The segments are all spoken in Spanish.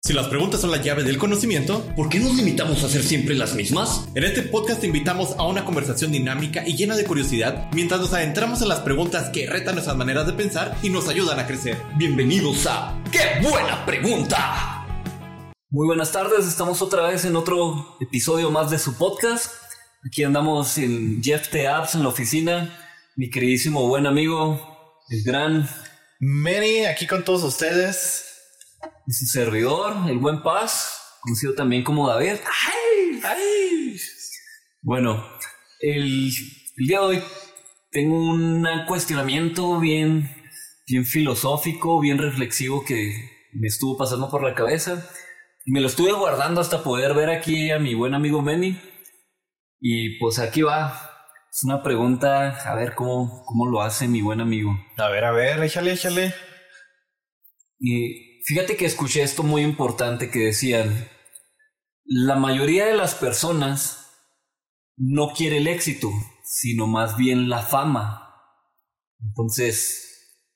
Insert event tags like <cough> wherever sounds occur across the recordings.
Si las preguntas son la llave del conocimiento, ¿por qué nos limitamos a hacer siempre las mismas? En este podcast te invitamos a una conversación dinámica y llena de curiosidad mientras nos adentramos en las preguntas que retan nuestras maneras de pensar y nos ayudan a crecer. Bienvenidos a ¡Qué buena pregunta! Muy buenas tardes, estamos otra vez en otro episodio más de su podcast. Aquí andamos en Jeff T. Apps en la oficina. Mi queridísimo buen amigo, el gran Manny, aquí con todos ustedes y su servidor, el buen Paz, conocido también como David. ¡Ay! ¡Ay! Bueno, el, día de hoy tengo un cuestionamiento bien, bien filosófico, bien reflexivo que me estuvo pasando por la cabeza. Me lo estuve guardando hasta poder ver aquí a mi buen amigo Manny. Y pues aquí va. Es una pregunta, a ver cómo, cómo lo hace mi buen amigo. A ver, a ver, échale, échale. Y Fíjate que escuché esto muy importante que decían, la mayoría de las personas no quiere el éxito, sino más bien la fama. Entonces,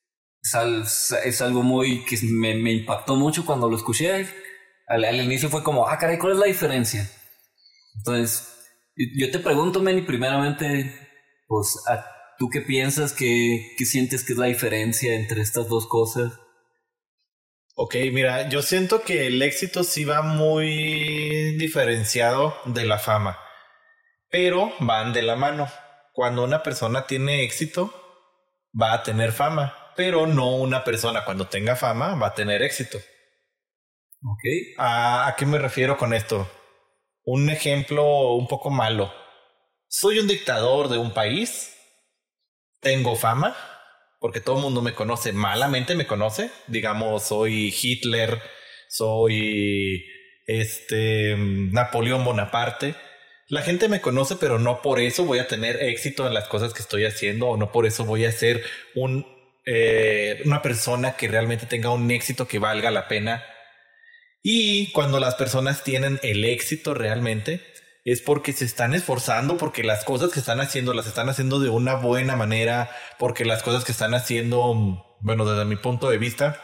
es, algo muy que me, impactó mucho cuando lo escuché. Al, inicio fue como, ah, caray, ¿cuál es la diferencia? Entonces, yo te pregunto, Manny, primeramente, pues, ¿tú qué piensas? ¿Qué, ¿Qué sientes que es la diferencia entre estas dos cosas? Ok, mira, yo siento que el éxito sí va muy diferenciado de la fama, pero van de la mano. Cuando una persona tiene éxito, va a tener fama, pero no una persona cuando tenga fama va a tener éxito. Ok. ¿A, qué me refiero con esto? Un ejemplo un poco malo. Soy un dictador de un país, tengo fama, porque todo el mundo me conoce, malamente me conoce. Digamos, soy Hitler, soy este Napoleón Bonaparte. La gente me conoce, pero no por eso voy a tener éxito en las cosas que estoy haciendo o no por eso voy a ser un, eh, una persona que realmente tenga un éxito que valga la pena. Y cuando las personas tienen el éxito realmente, es porque se están esforzando, porque las cosas que están haciendo las están haciendo de una buena manera, porque las cosas que están haciendo, bueno, desde mi punto de vista,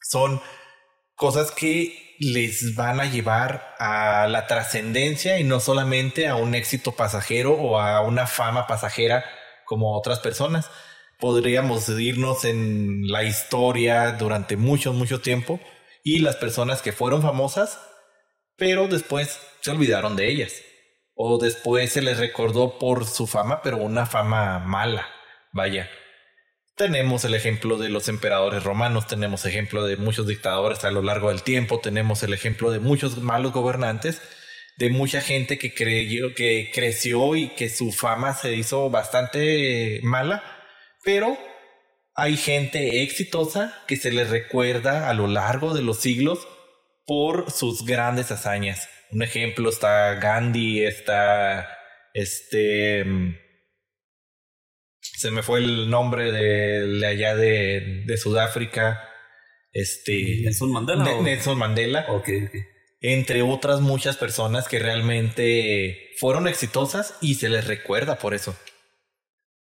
son cosas que les van a llevar a la trascendencia y no solamente a un éxito pasajero o a una fama pasajera como otras personas. Podríamos irnos en la historia durante mucho, mucho tiempo y las personas que fueron famosas pero después se olvidaron de ellas. O después se les recordó por su fama, pero una fama mala. Vaya. Tenemos el ejemplo de los emperadores romanos, tenemos ejemplo de muchos dictadores a lo largo del tiempo, tenemos el ejemplo de muchos malos gobernantes, de mucha gente que creyó, que creció y que su fama se hizo bastante mala, pero hay gente exitosa que se les recuerda a lo largo de los siglos por sus grandes hazañas. Un ejemplo está Gandhi, está este... Mm, se me fue el nombre de, allá de, Sudáfrica. Este... Nelson Mandela. Nelson Mandela. Entre otras muchas personas que realmente fueron exitosas y se les recuerda por eso.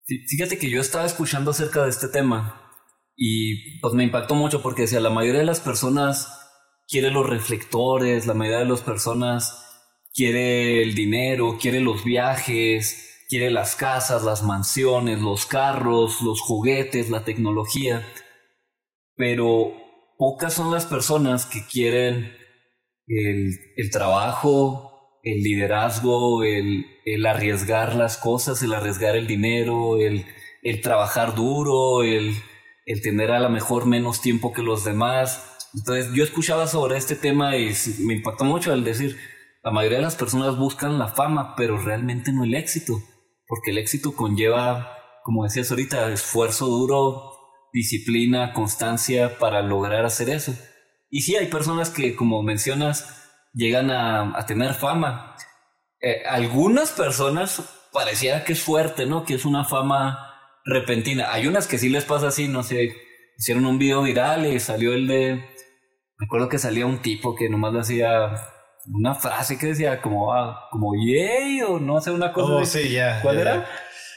Fíjate que yo estaba escuchando acerca de este tema y pues me impactó mucho porque decía, la mayoría de las personas quiere los reflectores, la mayoría de las personas quiere el dinero, quiere los viajes, quiere las casas, las mansiones, los carros, los juguetes, la tecnología, pero pocas son las personas que quieren el, trabajo, el liderazgo, el, arriesgar las cosas, el arriesgar el dinero, el, trabajar duro, el, el tener a lo mejor menos tiempo que los demás entonces yo escuchaba sobre este tema y me impactó mucho al decir, la mayoría de las personas buscan la fama, pero realmente no el éxito, porque el éxito conlleva, como decías ahorita, esfuerzo duro, disciplina, constancia para lograr hacer eso. Y sí, hay personas que, como mencionas, llegan a, tener fama. Eh, algunas personas pareciera que es fuerte, ¿no? Que es una fama repentina. Hay unas que sí les pasa así, no sé, hicieron un video viral y salió el de me acuerdo que salía un tipo que nomás le hacía una frase que decía como, ah, como yay o no sé, una cosa. Oh, sí, ya. ¿Cuál era?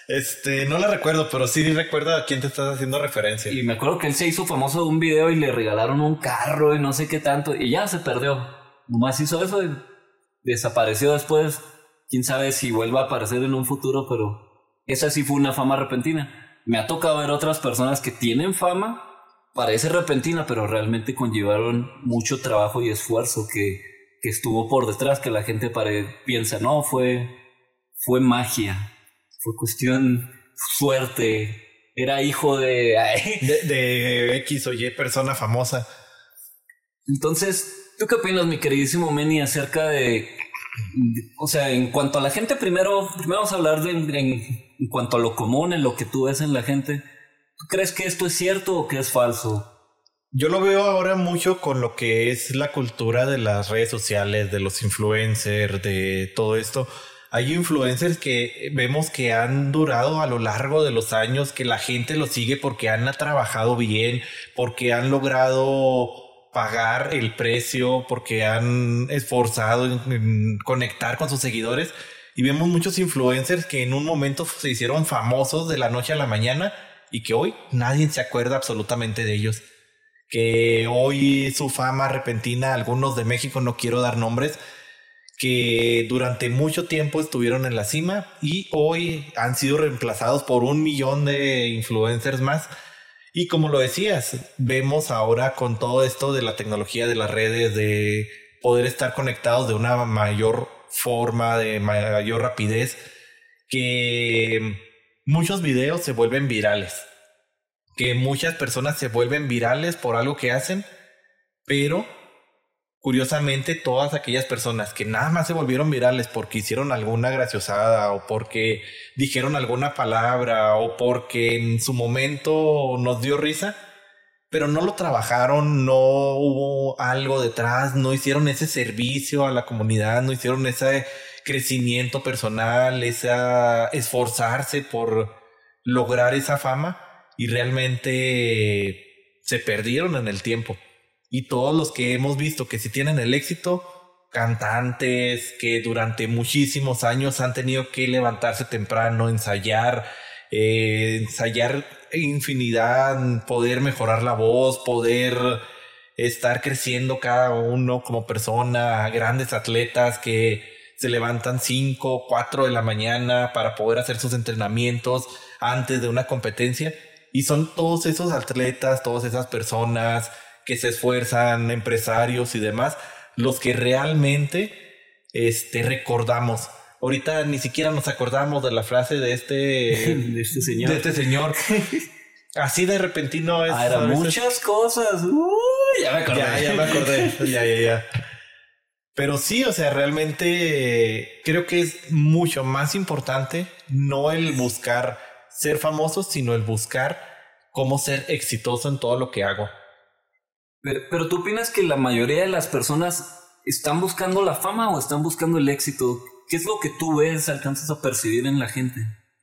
Este, no la recuerdo, pero sí recuerdo a quién te estás haciendo referencia. Y me acuerdo que él se hizo famoso de un video y le regalaron un carro y no sé qué tanto, y ya se perdió. Nomás hizo eso y desapareció después. Quién sabe si vuelva a aparecer en un futuro, pero esa sí fue una fama repentina. Me ha tocado ver otras personas que tienen fama, parece repentina, pero realmente conllevaron mucho trabajo y esfuerzo que, que estuvo por detrás, que la gente piensa, no, fue, fue magia fue cuestión suerte. Era hijo de... de, X o Y persona famosa. Entonces, ¿tú qué opinas, mi queridísimo Manny, acerca de, o sea, en cuanto a la gente, primero, primero vamos a hablar de en, en, cuanto a lo común, en lo que tú ves en la gente. ¿Tú crees que esto es cierto o que es falso? Yo lo veo ahora mucho con lo que es la cultura de las redes sociales, de los influencers, de todo esto hay influencers que vemos que han durado a lo largo de los años, que la gente los sigue porque han trabajado bien, porque han logrado pagar el precio, porque han esforzado en, conectar con sus seguidores. Y vemos muchos influencers que en un momento se hicieron famosos de la noche a la mañana y que hoy nadie se acuerda absolutamente de ellos. Que hoy su fama repentina, algunos de México, no quiero dar nombres, que durante mucho tiempo estuvieron en la cima y hoy han sido reemplazados por un millón de influencers más. Y como lo decías, vemos ahora con todo esto de la tecnología de las redes, de poder estar conectados de una mayor forma, de mayor rapidez, que muchos videos se vuelven virales, que muchas personas se vuelven virales por algo que hacen, pero curiosamente todas aquellas personas que nada más se volvieron virales porque hicieron alguna graciosada o porque dijeron alguna palabra o porque en su momento nos dio risa, pero no lo trabajaron, no hubo algo detrás, no hicieron ese servicio a la comunidad, no hicieron ese crecimiento personal, ese esforzarse por lograr esa fama y realmente se perdieron en el tiempo. Y todos los que hemos visto que si tienen el éxito, cantantes que durante muchísimos años han tenido que levantarse temprano, ensayar, eh, ensayar infinidad, poder mejorar la voz, poder estar creciendo cada uno como persona, grandes atletas que se levantan 5, 4 de la mañana para poder hacer sus entrenamientos antes de una competencia. Y son todos esos atletas, todas esas personas, que se esfuerzan, empresarios y demás, los que realmente este, recordamos. Ahorita ni siquiera nos acordamos de la frase de este, <laughs> de este señor. De este señor. <laughs> Así de repentino es. Ah, muchas cosas. ya me acordé. Ya, ya me acordé. <laughs> ya, ya, ya. Pero sí, o sea, realmente creo que es mucho más importante no el buscar ser famoso, sino el buscar cómo ser exitoso en todo lo que hago. Pero, tú opinas que la mayoría de las personas están buscando la fama o están buscando el éxito. ¿Qué es lo que tú ves, alcanzas a percibir en la gente?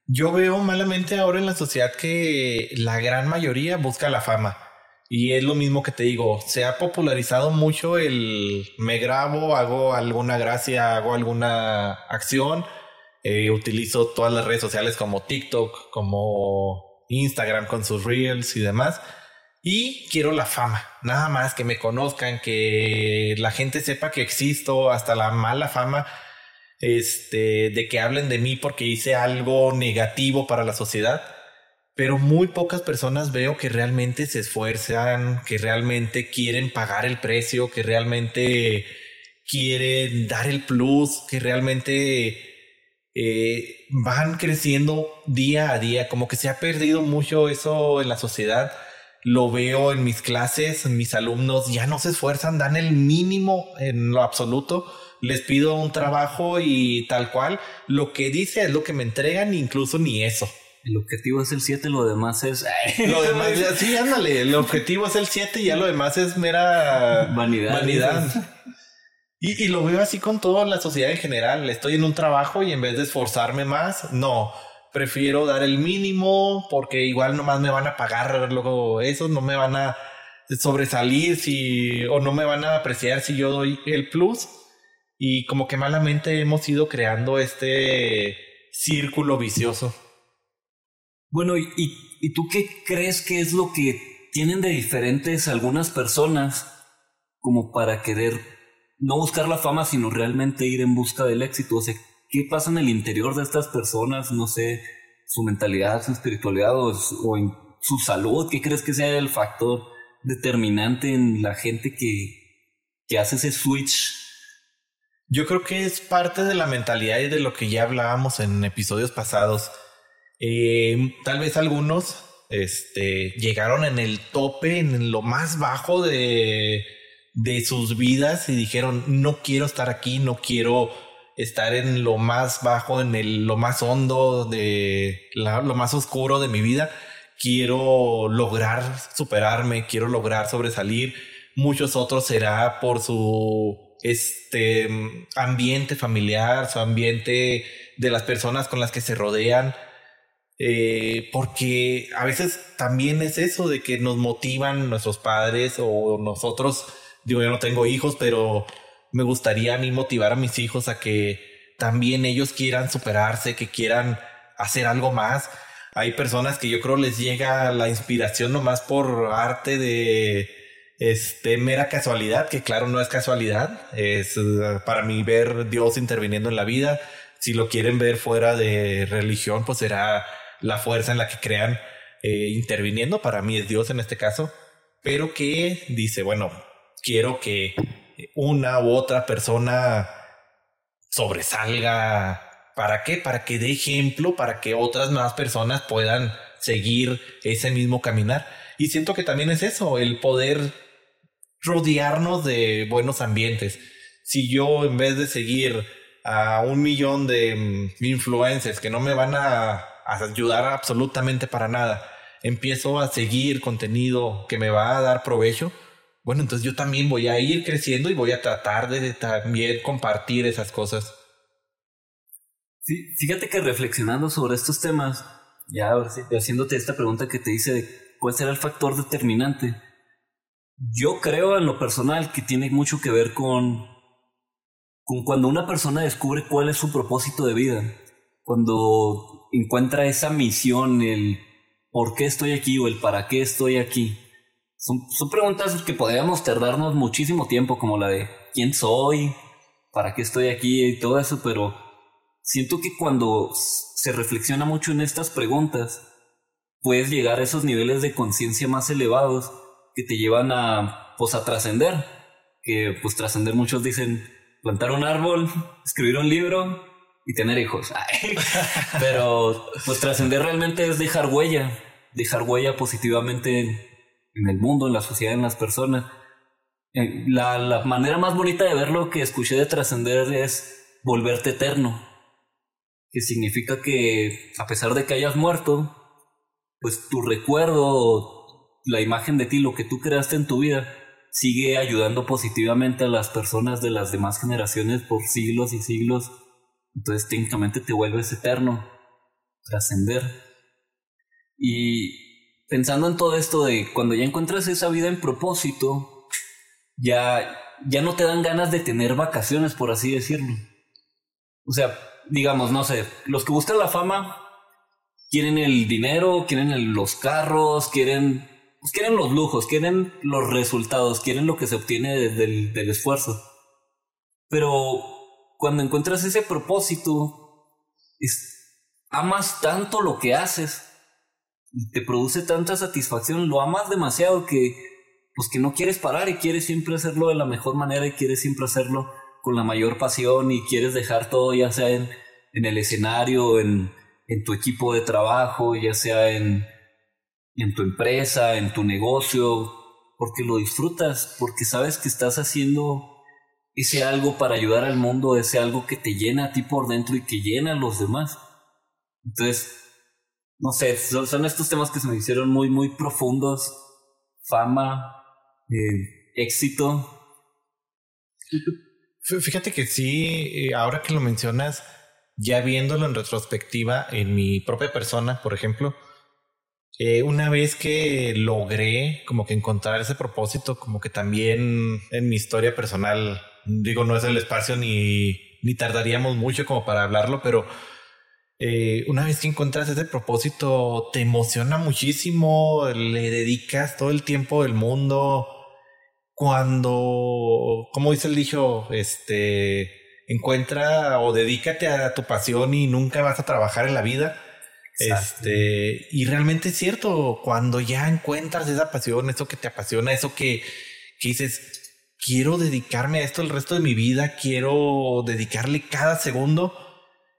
Yo veo malamente ahora en la sociedad que la gran mayoría busca la fama. Y es lo mismo que te digo, se ha popularizado mucho el me grabo, hago alguna gracia, hago alguna acción, eh, utilizo todas las redes sociales como TikTok, como Instagram con sus reels y demás y quiero la fama, nada más que me conozcan, que la gente sepa que existo, hasta la mala fama, este, de que hablen de mí porque hice algo negativo para la sociedad. Pero muy pocas personas veo que realmente se esfuerzan, que realmente quieren pagar el precio, que realmente quieren dar el plus, que realmente eh, van creciendo día a día, como que se ha perdido mucho eso en la sociedad lo veo en mis clases, mis alumnos ya no se esfuerzan, dan el mínimo en lo absoluto. Les pido un trabajo y tal cual. Lo que dice es lo que me entregan, incluso ni eso. El objetivo es el 7, lo demás es. <laughs> lo demás, sí, ándale. El objetivo es el 7 y ya lo demás es mera vanidad. vanidad. Y, y, lo veo así con toda la sociedad en general. Estoy en un trabajo y en vez de esforzarme más, no prefiero dar el mínimo porque igual nomás me van a pagar luego eso, no me van a sobresalir si o no me van a apreciar si yo doy el plus y como que malamente hemos ido creando este círculo vicioso. Bueno, ¿y, ¿y tú qué crees que es lo que tienen de diferentes algunas personas como para querer no buscar la fama, sino realmente ir en busca del éxito? O sea, ¿qué pasa en el interior de estas personas? No sé, su mentalidad, su espiritualidad o, o en su salud. ¿Qué crees que sea el factor determinante en la gente que, que hace ese switch yo creo que es parte de la mentalidad y de lo que ya hablábamos en episodios pasados. Eh, tal vez algunos este, llegaron en el tope, en lo más bajo de, de sus vidas y dijeron, no quiero estar aquí, no quiero estar en lo más bajo, en el, lo más hondo de lo más oscuro de mi vida. Quiero lograr superarme, quiero lograr sobresalir. Muchos otros será por su este ambiente familiar, su ambiente de las personas con las que se rodean. Eh, porque a veces también es eso de que nos motivan nuestros padres o nosotros, digo, yo no tengo hijos, pero me gustaría a mí motivar a mis hijos a que también ellos quieran superarse, que quieran hacer algo más. Hay personas que yo creo les llega la inspiración nomás por arte de este, mera casualidad, que claro, no es casualidad, es uh, para mí ver Dios interviniendo en la vida. Si lo quieren ver fuera de religión, pues será la fuerza en la que crean eh, interviniendo. Para mí es Dios en este caso, pero que dice, bueno, quiero que una u otra persona sobresalga. ¿Para qué? Para que dé ejemplo, para que otras más personas puedan seguir ese mismo caminar. Y siento que también es eso, el poder rodearnos de buenos ambientes. Si yo en vez de seguir a un millón de mm, influencers que no me van a, ayudar absolutamente para nada, empiezo a seguir contenido que me va a dar provecho, bueno, entonces yo también voy a ir creciendo y voy a tratar de también compartir esas cosas. Sí, fíjate que reflexionando sobre estos temas, ya haciéndote esta pregunta que te hice cuál será el factor determinante, yo creo en lo personal que tiene mucho que ver con, con cuando una persona descubre cuál es su propósito de vida, cuando encuentra esa misión, el por qué estoy aquí o el para qué estoy aquí. Son, son preguntas que podríamos tardarnos muchísimo tiempo, como la de quién soy, para qué estoy aquí y todo eso, pero siento que cuando se reflexiona mucho en estas preguntas, puedes llegar a esos niveles de conciencia más elevados que te llevan a, pues, a trascender. Que, pues, trascender muchos dicen plantar un árbol, <laughs> escribir un libro y tener hijos. <laughs> <laughs> Pero, pues, trascender realmente es dejar huella, dejar huella positivamente en, el mundo, en la sociedad, en las personas. Eh, la, la manera más bonita de verlo que escuché de trascender es volverte eterno. Que significa que a pesar de que hayas muerto, pues tu recuerdo, la imagen de ti, lo que tú creaste en tu vida, sigue ayudando positivamente a las personas de las demás generaciones por siglos y siglos. Entonces técnicamente te vuelves eterno, trascender. Y pensando en todo esto de cuando ya encuentras esa vida en propósito, ya, ya no te dan ganas de tener vacaciones, por así decirlo. O sea, digamos, no sé, los que buscan la fama quieren el dinero, quieren los carros, quieren pues quieren los lujos, quieren los resultados, quieren lo que se obtiene del esfuerzo. Pero cuando encuentras ese propósito, amas tanto lo que haces y te produce tanta satisfacción, lo amas demasiado que pues que no quieres parar y quieres siempre hacerlo de la mejor manera y quieres siempre hacerlo con la mayor pasión y quieres dejar todo ya sea en, en el escenario, en, en tu equipo de trabajo, ya sea en, en tu empresa, en tu negocio, porque lo disfrutas, porque sabes que estás haciendo ese algo para ayudar al mundo, ese algo que te llena a ti por dentro y que llena a los demás. Entonces, no sé, son, estos temas que se me hicieron muy, muy profundos. Fama, eh, éxito. Fíjate que sí, eh, ahora que lo mencionas, ya viéndolo en retrospectiva en mi propia persona, por ejemplo, eh, una vez que logré como que encontrar ese propósito, como que también en mi historia personal, digo, no es el espacio ni, ni tardaríamos mucho como para hablarlo, pero eh, una vez que encuentras ese propósito, te emociona muchísimo, le dedicas todo el tiempo del mundo. Cuando, como dice el dicho, este, encuentra o dedícate a tu pasión y nunca vas a trabajar en la vida. Este, y realmente es cierto, cuando ya encuentras esa pasión, eso que te apasiona, eso que, que dices, quiero dedicarme a esto el resto de mi vida, quiero dedicarle cada segundo.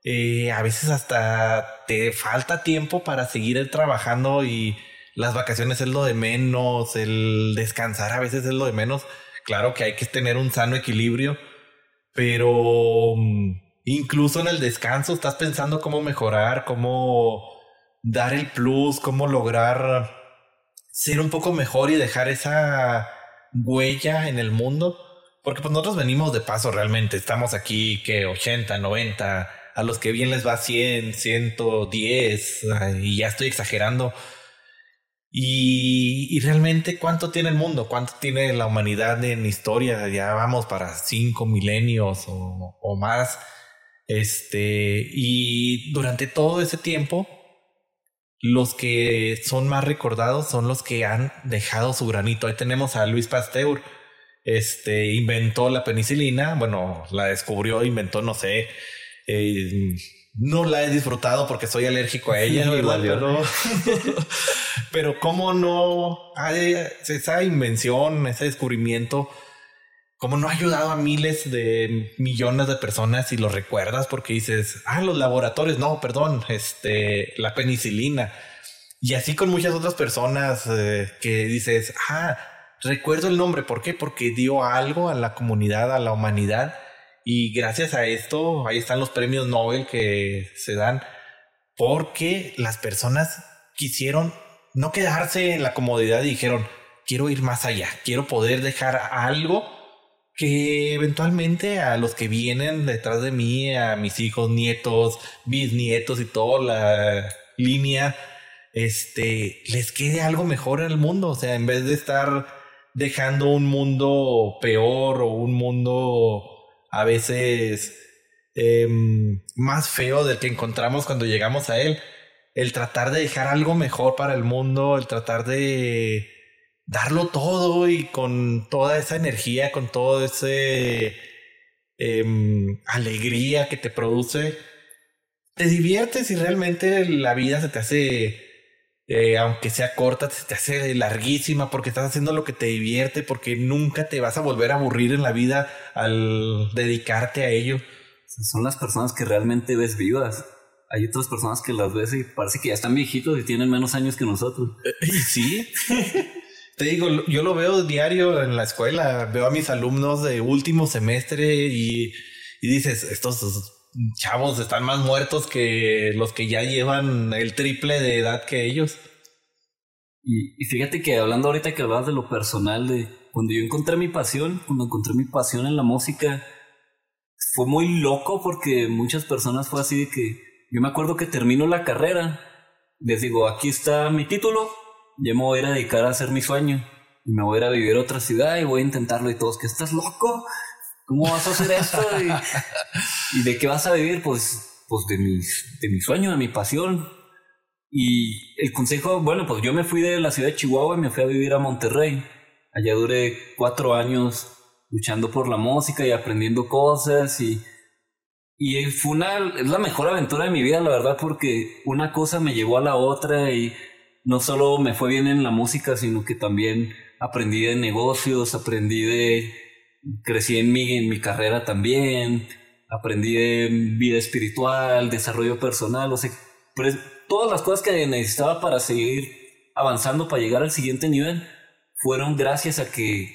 Eh, a veces hasta te falta tiempo para seguir trabajando y las vacaciones es lo de menos, el descansar a veces es lo de menos. Claro que hay que tener un sano equilibrio, pero mm, incluso en el descanso estás pensando cómo mejorar, cómo dar el plus, cómo lograr ser un poco mejor y dejar esa huella en el mundo. Porque pues nosotros venimos de paso realmente, estamos aquí que 80, 90, a los que bien les va 100, 110, y ya estoy exagerando. Y, y, realmente cuánto tiene el mundo, cuánto tiene la humanidad en historia, ya vamos para cinco milenios o, o más. Este, y durante todo ese tiempo, los que son más recordados son los que han dejado su granito. Ahí tenemos a Luis Pasteur. Este inventó la penicilina, bueno, la descubrió, inventó, no sé. Eh, no la he disfrutado porque soy alérgico a ella, <laughs> pero, <laughs> pero cómo no esa invención, ese descubrimiento como no ha ayudado a miles de millones de personas y lo recuerdas porque dices, ah, los laboratorios, no, perdón, este, la penicilina. Y así con muchas otras personas eh, que dices, ah, recuerdo el nombre, ¿por qué? Porque dio algo a la comunidad, a la humanidad. Y gracias a esto, ahí están los premios Nobel que se dan porque las personas quisieron no quedarse en la comodidad y dijeron, quiero ir más allá, quiero poder dejar algo que eventualmente a los que vienen detrás de mí, a mis hijos, nietos, bisnietos y toda la línea, este, les quede algo mejor en el mundo. O sea, en vez de estar dejando un mundo peor o un mundo a veces em, más feo del que encontramos cuando llegamos a él, el tratar de dejar algo mejor para el mundo, el tratar de darlo todo y con toda esa energía, con toda esa em, alegría que te produce, te diviertes y realmente la vida se te hace, eh, aunque sea corta, se te hace larguísima porque estás haciendo lo que te divierte, porque nunca te vas a volver a aburrir en la vida al dedicarte a ello. Son las personas que realmente ves vivas. Hay otras personas que las ves y parece que ya están viejitos y tienen menos años que nosotros. Y sí. <laughs> Te digo, yo lo veo diario en la escuela, veo a mis alumnos de último semestre y, dices, estos chavos están más muertos que los que ya llevan el triple de edad que ellos. Y, fíjate que hablando ahorita que hablabas de lo personal, de cuando yo encontré mi pasión, cuando encontré mi pasión en la música, fue muy loco porque muchas personas fue así de que yo me acuerdo que termino la carrera, les digo, aquí está mi título, yo me voy a dedicar a hacer mi sueño y me voy a ir a vivir a otra ciudad y voy a intentarlo y todos, que estás loco? ¿Cómo vas a hacer esto? Y, de qué vas a vivir? Pues, pues de, mi, de mi sueño, de mi pasión. Y el consejo, bueno, pues yo me fui de la ciudad de Chihuahua y me fui a vivir a Monterrey. Allá duré cuatro años luchando por la música y aprendiendo cosas y, y fue una, es la mejor aventura de mi vida, la verdad, porque una cosa me llevó a la otra y no solo me fue bien en la música, sino que también aprendí de negocios, aprendí de, crecí en mi, en mi carrera también, aprendí de vida espiritual, desarrollo personal, o sea, todas las cosas que necesitaba para seguir avanzando, para llegar al siguiente nivel, fueron gracias a que,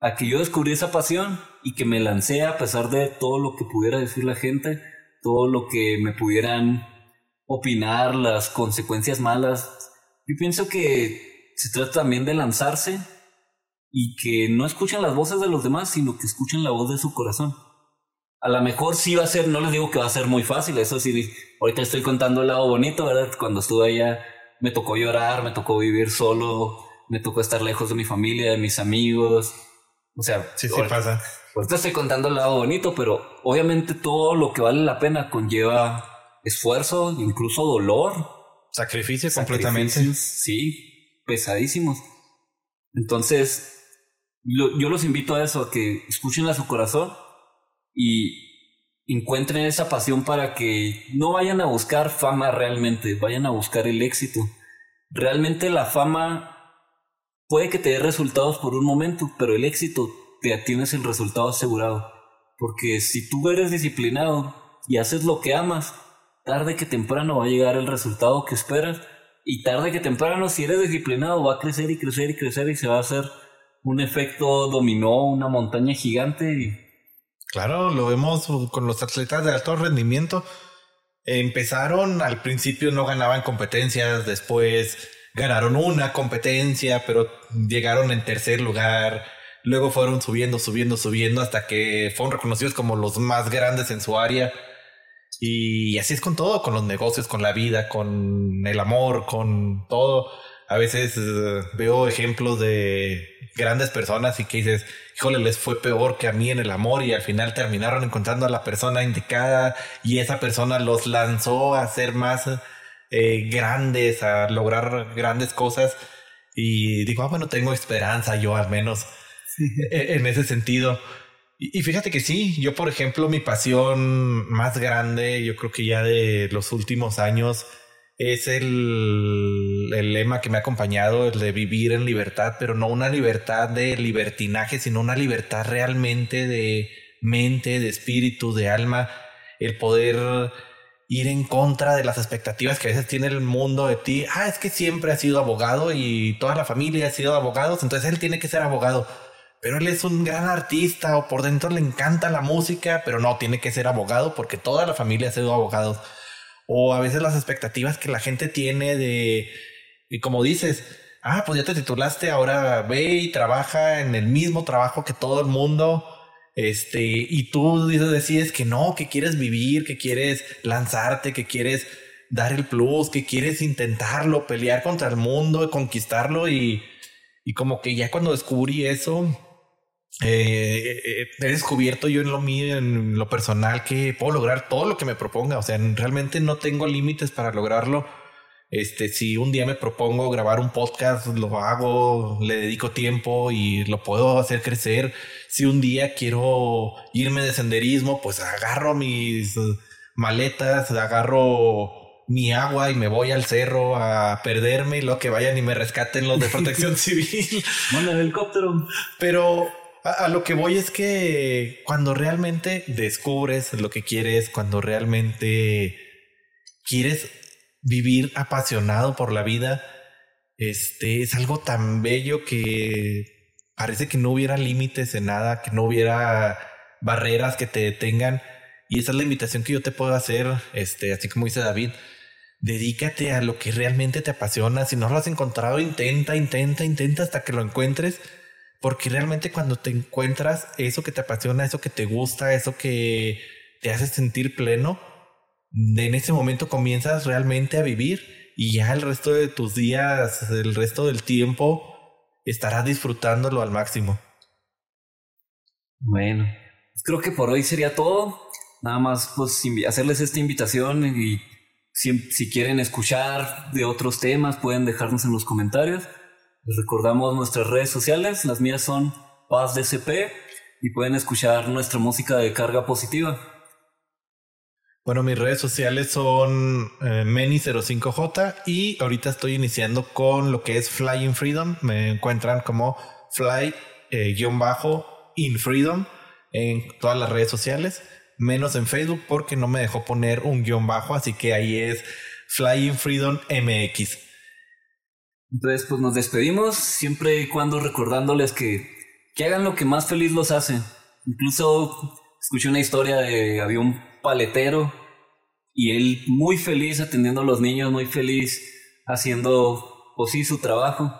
a que yo descubrí esa pasión y que me lancé a pesar de todo lo que pudiera decir la gente, todo lo que me pudieran opinar, las consecuencias malas yo pienso que se trata también de lanzarse y que no escuchen las voces de los demás, sino que escuchen la voz de su corazón. A lo mejor sí va a ser, no les digo que va a ser muy fácil, eso sí, ahorita estoy contando el lado bonito, ¿verdad? Cuando estuve allá me tocó llorar, me tocó vivir solo, me tocó estar lejos de mi familia, de mis amigos. O sea, sí, sí pasa. Ahorita estoy contando el lado bonito, pero obviamente todo lo que vale la pena conlleva esfuerzo, incluso dolor. Sacrificio completamente. Sí, pesadísimos. Entonces, yo los invito a eso, a que escuchen a su corazón y encuentren esa pasión para que no vayan a buscar fama realmente, vayan a buscar el éxito. Realmente la fama puede que te dé resultados por un momento, pero el éxito te tienes el resultado asegurado. Porque si tú eres disciplinado y haces lo que amas, tarde que temprano va a llegar el resultado que esperas. Y tarde que temprano, si eres disciplinado, va a crecer y crecer y crecer y se va a hacer un efecto dominó, una montaña gigante. Claro, lo vemos con los atletas de alto rendimiento. Empezaron, al principio no ganaban competencias, después ganaron una competencia, pero llegaron en tercer lugar. Luego fueron subiendo, subiendo, subiendo hasta que fueron reconocidos como los más grandes en su área. Y así es con todo, con los negocios, con la vida, con el amor, con todo. A veces eh, veo ejemplos de grandes personas y que dices, híjole, les fue peor que a mí en el amor y al final terminaron encontrando a la persona indicada y esa persona los lanzó a ser más eh, grandes, a lograr grandes cosas. Y digo, ah, bueno, tengo esperanza yo al menos e-, en ese sentido. Y, fíjate que sí, yo por ejemplo, mi pasión más grande, yo creo que ya de los últimos años, es el, el, lema que me ha acompañado, el de vivir en libertad, pero no una libertad de libertinaje, sino una libertad realmente de mente, de espíritu, de alma, el poder ir en contra de las expectativas que a veces tiene el mundo de ti. Ah, es que siempre ha sido abogado y toda la familia ha sido abogados, entonces él tiene que ser abogado. Pero él es un gran artista o por dentro le encanta la música, pero no, tiene que ser abogado porque toda la familia ha sido abogados. O a veces las expectativas que la gente tiene de, y como dices, ah, pues ya te titulaste, ahora ve y trabaja en el mismo trabajo que todo el mundo este, y tú decides que no, que quieres vivir, que quieres lanzarte, que quieres dar el plus, que quieres intentarlo, pelear contra el mundo, conquistarlo y, y como que ya cuando descubrí eso, eh, eh, he descubierto yo en lo mío, en lo personal, que puedo lograr todo lo que me proponga. O sea, realmente no tengo límites para lograrlo. Este, si un día me propongo grabar un podcast, lo hago, le dedico tiempo y lo puedo hacer crecer. Si un día quiero irme de senderismo, pues agarro mis maletas, agarro mi agua y me voy al cerro a perderme y lo que vayan y me rescaten los de <laughs> protección civil. El helicóptero. Pero a, lo que voy es que cuando realmente descubres lo que quieres, cuando realmente quieres vivir apasionado por la vida, este es algo tan bello que parece que no hubiera límites en nada, que no hubiera barreras que te detengan. Y esa es la invitación que yo te puedo hacer, este, así como dice David. Dedícate a lo que realmente te apasiona. Si no lo has encontrado, intenta, intenta, intenta hasta que lo encuentres. Porque realmente cuando te encuentras eso que te apasiona, eso que te gusta, eso que te hace sentir pleno, en ese momento comienzas realmente a vivir y ya el resto de tus días, el resto del tiempo, estarás disfrutándolo al máximo. Bueno, creo que por hoy sería todo. Nada más pues hacerles esta invitación y si, si quieren escuchar de otros temas pueden dejarnos en los comentarios. Les recordamos nuestras redes sociales, las mías son Paz DCP y pueden escuchar nuestra música de carga positiva. Bueno, mis redes sociales son eh, Meni05J y ahorita estoy iniciando con lo que es Flying Freedom. Me encuentran como Fly-in eh, Freedom en todas las redes sociales, menos en Facebook porque no me dejó poner un guion bajo, así que ahí es Flying Freedom MX. Entonces, pues nos despedimos siempre y cuando recordándoles que, que hagan lo que más feliz los hace. Incluso escuché una historia de había un paletero y él muy feliz atendiendo a los niños, muy feliz haciendo, pues sí, su trabajo.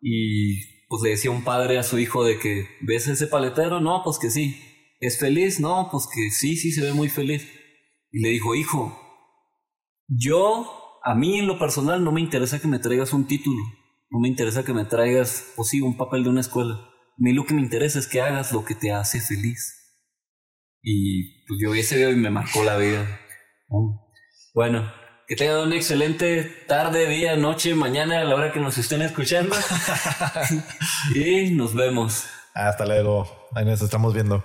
Y pues le decía un padre a su hijo de que, ¿ves ese paletero? No, pues que sí. ¿Es feliz? No, pues que sí, sí se ve muy feliz. Y le dijo, hijo, yo, a mí en lo personal no me interesa que me traigas un título, no me interesa que me traigas, pues sí, un papel de una escuela. A mí lo que me interesa es que hagas lo que te hace feliz. Y pues yo vi ese video y me marcó la vida. Bueno, que tengan una excelente tarde, día, noche, mañana, a la hora que nos estén escuchando. <laughs> y nos vemos. Hasta luego. Ahí nos estamos viendo.